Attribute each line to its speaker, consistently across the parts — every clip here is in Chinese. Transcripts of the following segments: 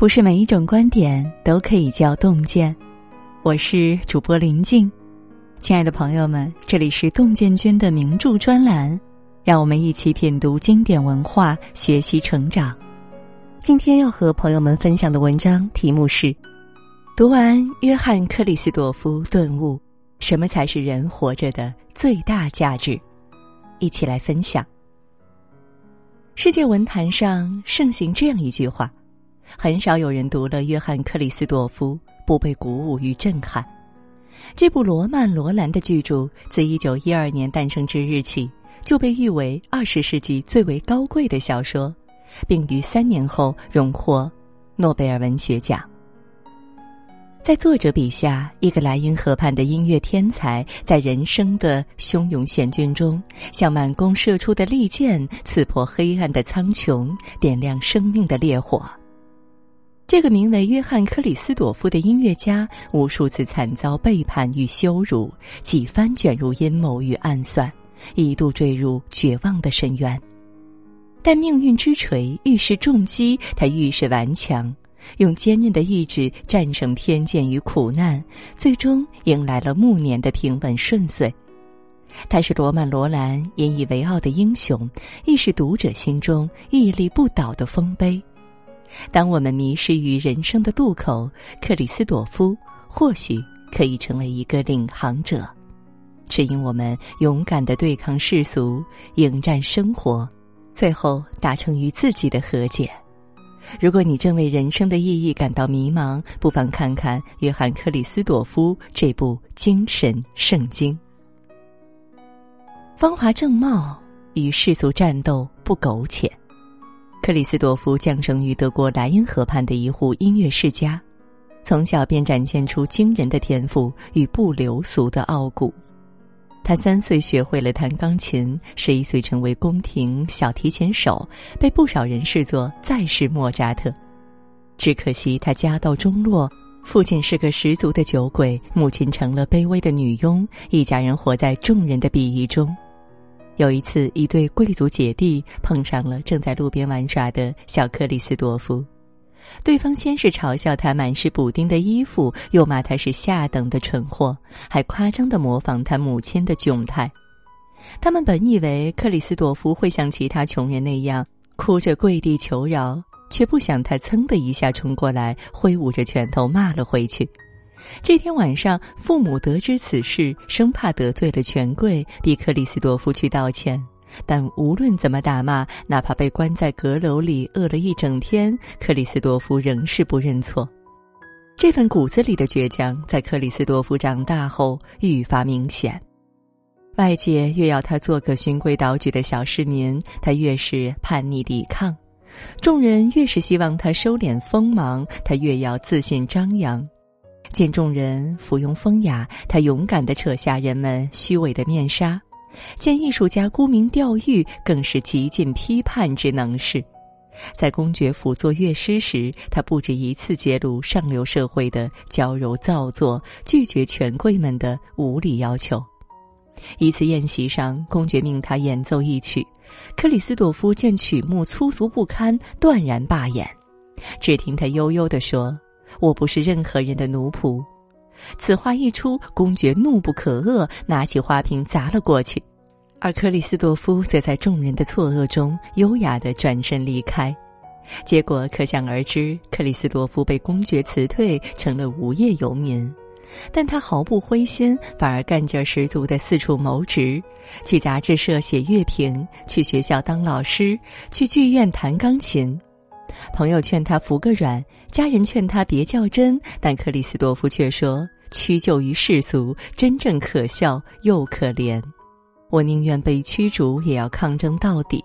Speaker 1: 不是每一种观点都可以叫洞见。我是主播林静，亲爱的朋友们，这里是洞见君的名著专栏，让我们一起品读经典文化，学习成长。今天要和朋友们分享的文章题目是：读完约翰克里斯朵夫顿悟，什么才是人活着的最大价值？一起来分享。世界文坛上盛行这样一句话。很少有人读了约翰·克里斯朵夫不被鼓舞与震撼。这部罗曼·罗兰的巨著自一九一二年诞生之日起，就被誉为二十世纪最为高贵的小说，并于三年后荣获诺贝尔文学奖。在作者笔下，一个莱茵河畔的音乐天才，在人生的汹涌险峻中，像满弓射出的利箭，刺破黑暗的苍穹，点亮生命的烈火。这个名为约翰·克里斯朵夫的音乐家，无数次惨遭背叛与羞辱，几番卷入阴谋与暗算，一度坠入绝望的深渊。但命运之锤愈是重击，他愈是顽强，用坚韧的意志战胜偏见与苦难，最终迎来了暮年的平稳顺遂。他是罗曼·罗兰引以为傲的英雄，亦是读者心中屹立不倒的丰碑。当我们迷失于人生的渡口，克里斯朵夫或许可以成为一个领航者，指引我们勇敢的对抗世俗，迎战生活，最后达成与自己的和解。如果你正为人生的意义感到迷茫，不妨看看约翰·克里斯朵夫这部精神圣经。芳华正茂与世俗战斗不苟且。克里斯朵夫降生于德国莱茵河畔的一户音乐世家，从小便展现出惊人的天赋与不流俗的傲骨。他三岁学会了弹钢琴，十一岁成为宫廷小提琴手，被不少人视作再世莫扎特。只可惜他家道中落，父亲是个十足的酒鬼，母亲成了卑微的女佣，一家人活在众人的鄙夷中。有一次，一对贵族姐弟碰上了正在路边玩耍的小克里斯多夫。对方先是嘲笑他满是补丁的衣服，又骂他是下等的蠢货，还夸张的模仿他母亲的窘态。他们本以为克里斯多夫会像其他穷人那样哭着跪地求饶，却不想他噌的一下冲过来，挥舞着拳头骂了回去。这天晚上，父母得知此事，生怕得罪了权贵，逼克里斯多夫去道歉。但无论怎么打骂，哪怕被关在阁楼里饿了一整天，克里斯多夫仍是不认错。这份骨子里的倔强，在克里斯多夫长大后愈发明显。外界越要他做个循规蹈矩的小市民，他越是叛逆抵抗；众人越是希望他收敛锋芒，他越要自信张扬。见众人附庸风雅，他勇敢地扯下人们虚伪的面纱；见艺术家沽名钓誉，更是极尽批判之能事。在公爵府做乐师时，他不止一次揭露上流社会的娇柔造作，拒绝权贵们的无理要求。一次宴席上，公爵命他演奏一曲，克里斯朵夫见曲目粗俗不堪，断然罢演。只听他悠悠地说。我不是任何人的奴仆。此话一出，公爵怒不可遏，拿起花瓶砸了过去。而克里斯多夫则在众人的错愕中优雅地转身离开。结果可想而知，克里斯多夫被公爵辞退，成了无业游民。但他毫不灰心，反而干劲十足地四处谋职：去杂志社写乐评，去学校当老师，去剧院弹钢琴。朋友劝他服个软。家人劝他别较真，但克里斯多夫却说：“屈就于世俗，真正可笑又可怜。我宁愿被驱逐，也要抗争到底。”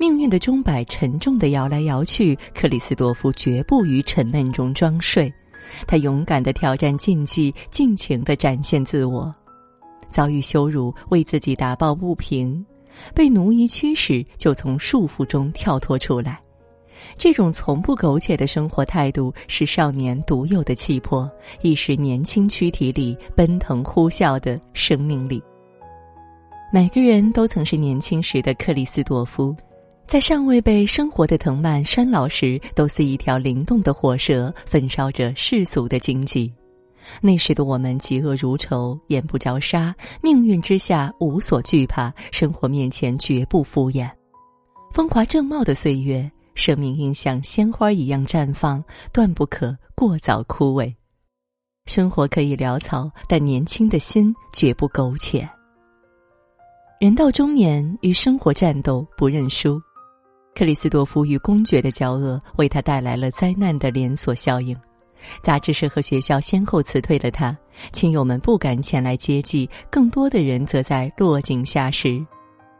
Speaker 1: 命运的钟摆沉重的摇来摇去，克里斯多夫绝不于沉闷中装睡。他勇敢的挑战禁忌，尽情的展现自我。遭遇羞辱，为自己打抱不平；被奴役驱使，就从束缚中跳脱出来。这种从不苟且的生活态度是少年独有的气魄，亦是年轻躯体里奔腾呼啸的生命力。每个人都曾是年轻时的克里斯多夫，在尚未被生活的藤蔓拴牢时，都似一条灵动的火蛇，焚烧着世俗的荆棘。那时的我们嫉恶如仇，眼不着沙，命运之下无所惧怕，生活面前绝不敷衍。风华正茂的岁月，生命应像鲜花一样绽放，断不可过早枯萎。生活可以潦草，但年轻的心绝不苟且。人到中年，与生活战斗，不认输。克里斯多夫与公爵的交恶为他带来了灾难的连锁效应，杂志社和学校先后辞退了他，亲友们不敢前来接济，更多的人则在落井下石。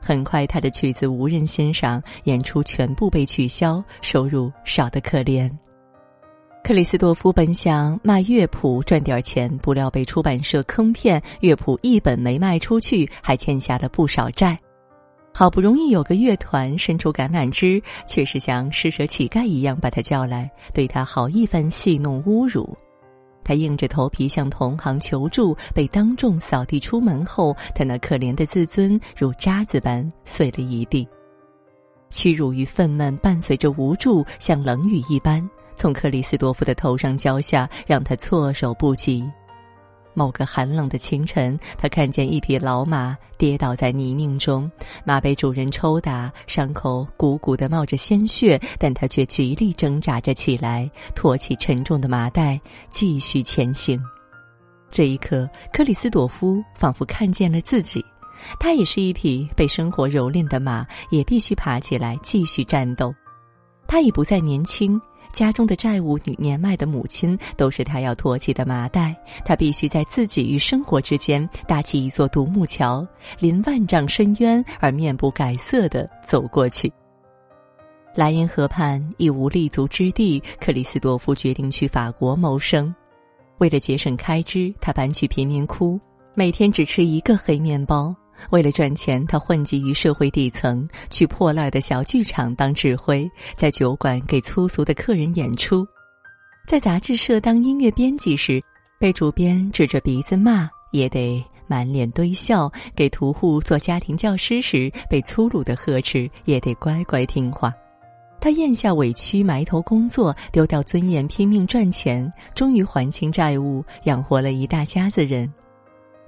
Speaker 1: 很快，他的曲子无人欣赏，演出全部被取消，收入少得可怜。克里斯多夫本想卖乐谱赚点钱，不料被出版社坑骗，乐谱一本没卖出去，还欠下了不少债。好不容易有个乐团伸出橄榄枝，却是像施舍乞丐一样把他叫来，对他好一番戏弄侮辱。他硬着头皮向同行求助，被当众扫地出门后，他那可怜的自尊如渣子般碎了一地。屈辱与愤懑伴随着无助，像冷雨一般从克里斯多夫的头上浇下，让他措手不及。某个寒冷的清晨，他看见一匹老马跌倒在泥泞中，马被主人抽打，伤口鼓鼓的冒着鲜血，但他却极力挣扎着起来，托起沉重的麻袋，继续前行。这一刻，克里斯朵夫仿佛看见了自己，他也是一匹被生活蹂躏的马，也必须爬起来继续战斗。他已不再年轻。家中的债务与年迈的母亲都是他要托起的麻袋，他必须在自己与生活之间搭起一座独木桥，临万丈深渊而面不改色的走过去。莱茵河畔已无立足之地，克里斯多夫决定去法国谋生。为了节省开支，他搬去贫民窟，每天只吃一个黑面包。为了赚钱，他混迹于社会底层，去破烂的小剧场当指挥，在酒馆给粗俗的客人演出，在杂志社当音乐编辑时，被主编指着鼻子骂，也得满脸堆笑；给屠户做家庭教师时，被粗鲁的呵斥，也得乖乖听话。他咽下委屈，埋头工作，丢掉尊严，拼命赚钱，终于还清债务，养活了一大家子人。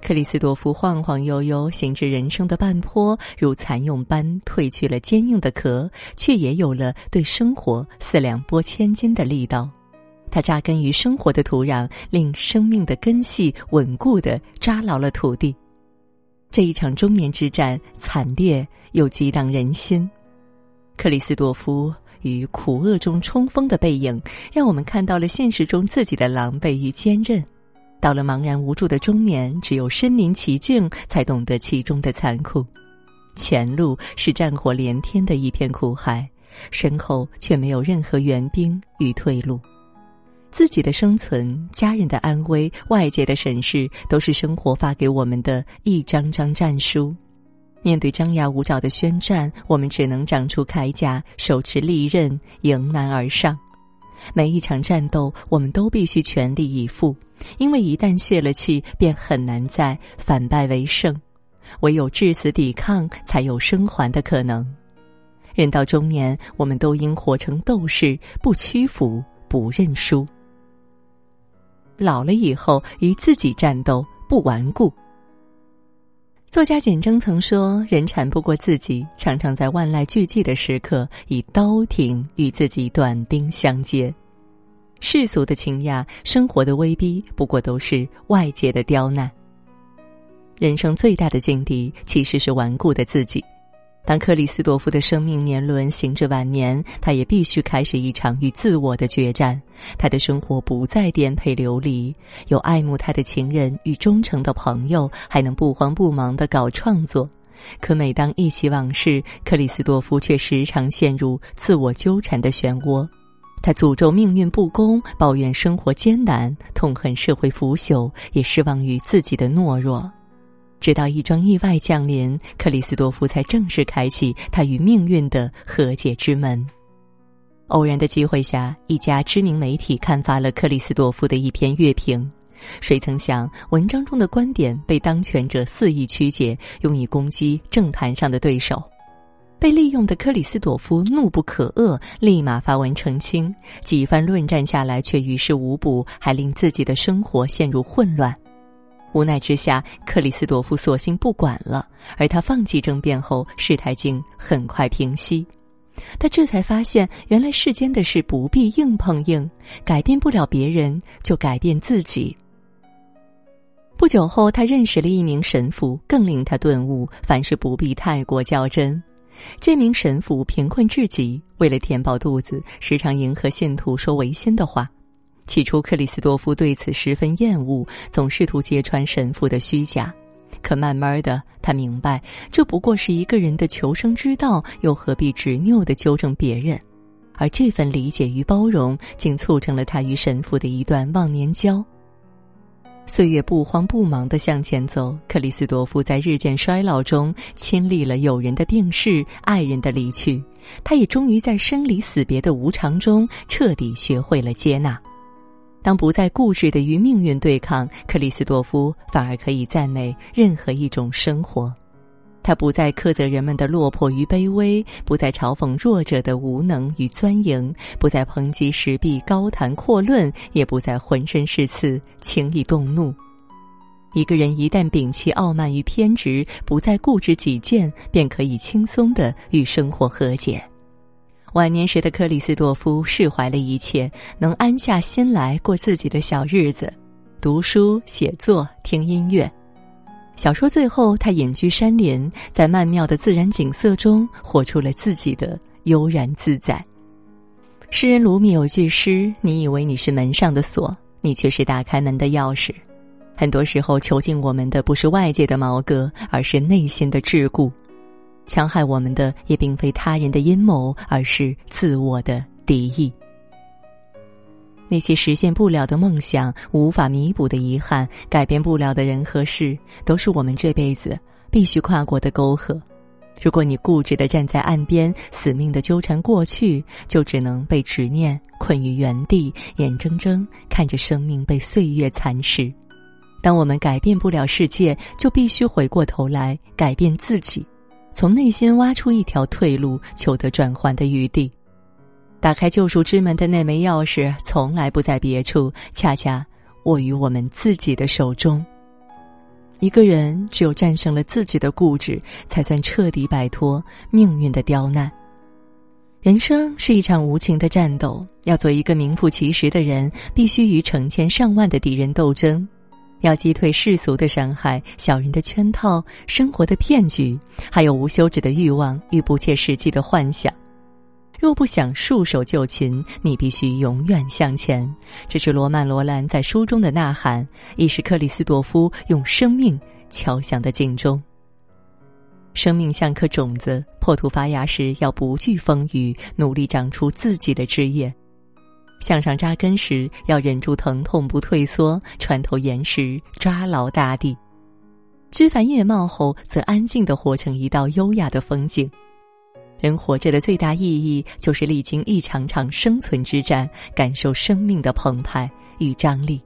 Speaker 1: 克里斯多夫晃晃悠悠行至人生的半坡，如蚕蛹般褪去了坚硬的壳，却也有了对生活四两拨千斤的力道。他扎根于生活的土壤，令生命的根系稳固的扎牢了土地。这一场中年之战，惨烈又激荡人心。克里斯多夫与苦厄中冲锋的背影，让我们看到了现实中自己的狼狈与坚韧。到了茫然无助的中年，只有身临其境，才懂得其中的残酷。前路是战火连天的一片苦海，身后却没有任何援兵与退路。自己的生存、家人的安危、外界的审视，都是生活发给我们的一张张战书。面对张牙舞爪的宣战，我们只能长出铠甲，手持利刃，迎难而上。每一场战斗，我们都必须全力以赴，因为一旦泄了气，便很难再反败为胜。唯有至死抵抗，才有生还的可能。人到中年，我们都应活成斗士，不屈服，不认输。老了以后，与自己战斗，不顽固。作家简征曾说：“人缠不过自己，常常在万籁俱寂的时刻，以刀挺与自己短兵相接。世俗的倾轧，生活的威逼，不过都是外界的刁难。人生最大的劲敌，其实是顽固的自己。”当克里斯多夫的生命年轮行至晚年，他也必须开始一场与自我的决战。他的生活不再颠沛流离，有爱慕他的情人与忠诚的朋友，还能不慌不忙地搞创作。可每当忆起往事，克里斯多夫却时常陷入自我纠缠的漩涡。他诅咒命运不公，抱怨生活艰难，痛恨社会腐朽，也失望于自己的懦弱。直到一桩意外降临，克里斯多夫才正式开启他与命运的和解之门。偶然的机会下，一家知名媒体刊发了克里斯多夫的一篇乐评。谁曾想，文章中的观点被当权者肆意曲解，用以攻击政坛上的对手。被利用的克里斯朵夫怒不可遏，立马发文澄清。几番论战下来，却于事无补，还令自己的生活陷入混乱。无奈之下，克里斯朵夫索性不管了。而他放弃争辩后，事态竟很快平息。他这才发现，原来世间的事不必硬碰硬，改变不了别人，就改变自己。不久后，他认识了一名神父，更令他顿悟：凡事不必太过较真。这名神父贫困至极，为了填饱肚子，时常迎合信徒说违心的话。起初，克里斯多夫对此十分厌恶，总试图揭穿神父的虚假。可慢慢的，他明白，这不过是一个人的求生之道，又何必执拗的纠正别人？而这份理解与包容，竟促成了他与神父的一段忘年交。岁月不慌不忙的向前走，克里斯多夫在日渐衰老中亲历了友人的病逝、爱人的离去，他也终于在生离死别的无常中彻底学会了接纳。当不再固执的与命运对抗，克里斯多夫反而可以赞美任何一种生活。他不再苛责人们的落魄与卑微，不再嘲讽弱者的无能与钻营，不再抨击时弊高谈阔论，也不再浑身是刺轻易动怒。一个人一旦摒弃傲慢与偏执，不再固执己见，便可以轻松的与生活和解。晚年时的克里斯多夫释怀了一切，能安下心来过自己的小日子，读书、写作、听音乐。小说最后，他隐居山林，在曼妙的自然景色中，活出了自己的悠然自在。诗人鲁米有句诗：“你以为你是门上的锁，你却是打开门的钥匙。”很多时候，囚禁我们的不是外界的矛盾，而是内心的桎梏。戕害我们的也并非他人的阴谋，而是自我的敌意。那些实现不了的梦想、无法弥补的遗憾、改变不了的人和事，都是我们这辈子必须跨过的沟壑。如果你固执的站在岸边，死命的纠缠过去，就只能被执念困于原地，眼睁睁看着生命被岁月蚕食。当我们改变不了世界，就必须回过头来改变自己。从内心挖出一条退路，求得转换的余地。打开救赎之门的那枚钥匙，从来不在别处，恰恰握于我们自己的手中。一个人只有战胜了自己的固执，才算彻底摆脱命运的刁难。人生是一场无情的战斗，要做一个名副其实的人，必须与成千上万的敌人斗争。要击退世俗的伤害、小人的圈套、生活的骗局，还有无休止的欲望与不切实际的幻想。若不想束手就擒，你必须永远向前。这是罗曼·罗兰在书中的呐喊，亦是克里斯多夫用生命敲响的警钟。生命像颗种子，破土发芽时要不惧风雨，努力长出自己的枝叶。向上扎根时，要忍住疼痛不退缩，穿透岩石，抓牢大地。枝繁叶茂后，则安静的活成一道优雅的风景。人活着的最大意义，就是历经一场场生存之战，感受生命的澎湃与张力。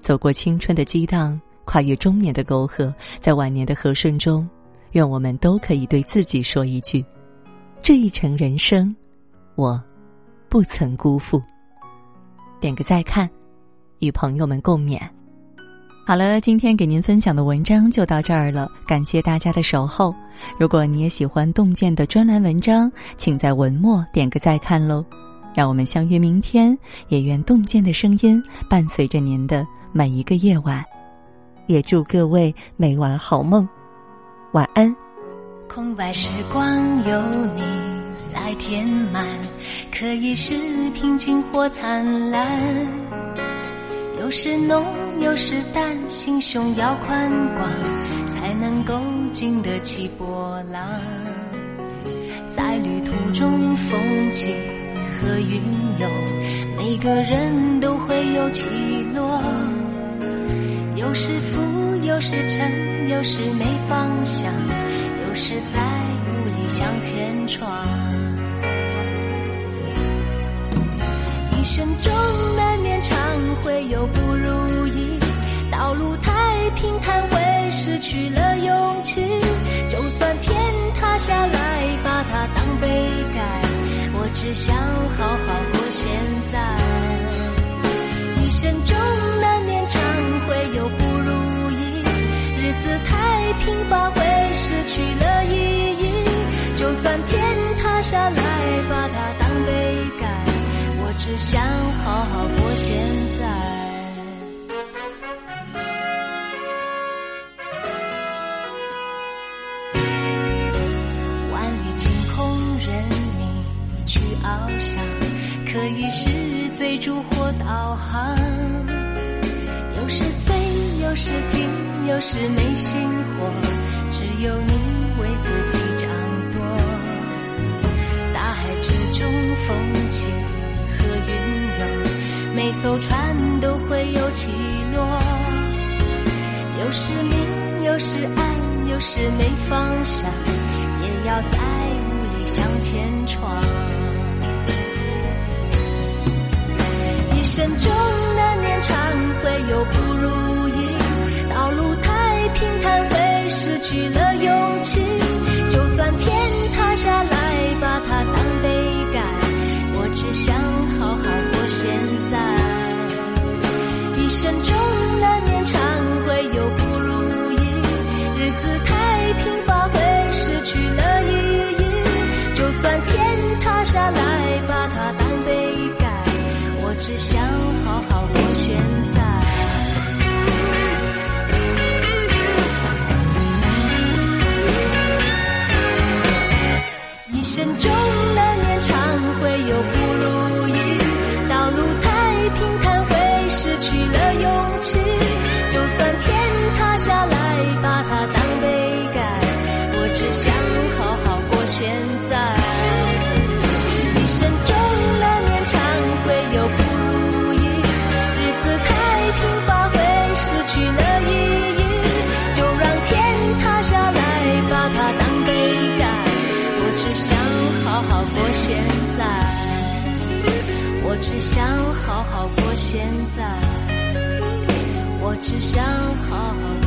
Speaker 1: 走过青春的激荡，跨越中年的沟壑，在晚年的和顺中，愿我们都可以对自己说一句：这一程人生，我。不曾辜负，点个再看，与朋友们共勉。好了，今天给您分享的文章就到这儿了，感谢大家的守候。如果你也喜欢洞见的专栏文章，请在文末点个再看喽。让我们相约明天，也愿洞见的声音伴随着您的每一个夜晚。也祝各位每晚好梦，晚安。空白时光有你来填满。可以是平静或灿烂，有时浓，有时淡，心胸要宽广，才能够经得起波浪。在旅途中，风起和云涌，每个人都会有起落，有时浮，有时沉，有时没方向，有时在努力向前闯。一生中难免常会有不如意，道路太平坦会失去了勇气。就算天塌下来。
Speaker 2: 把它当被盖，我只想好好过现在。一生中难免常会有不如意，日子太平凡会失去了意义。就算天塌下来，只想好好过现在。万里晴空任你去翱翔，可以是追逐或导航。有时飞，有时停，有时没心火，只有你为自己掌舵。大海之中风，每艘船都会有起落。有时明，有时暗，有时没方向，也要在雾里向前闯。一生中难免常会有不如意，道路太平坦会失去了勇只想只想好好过现在。我只想好好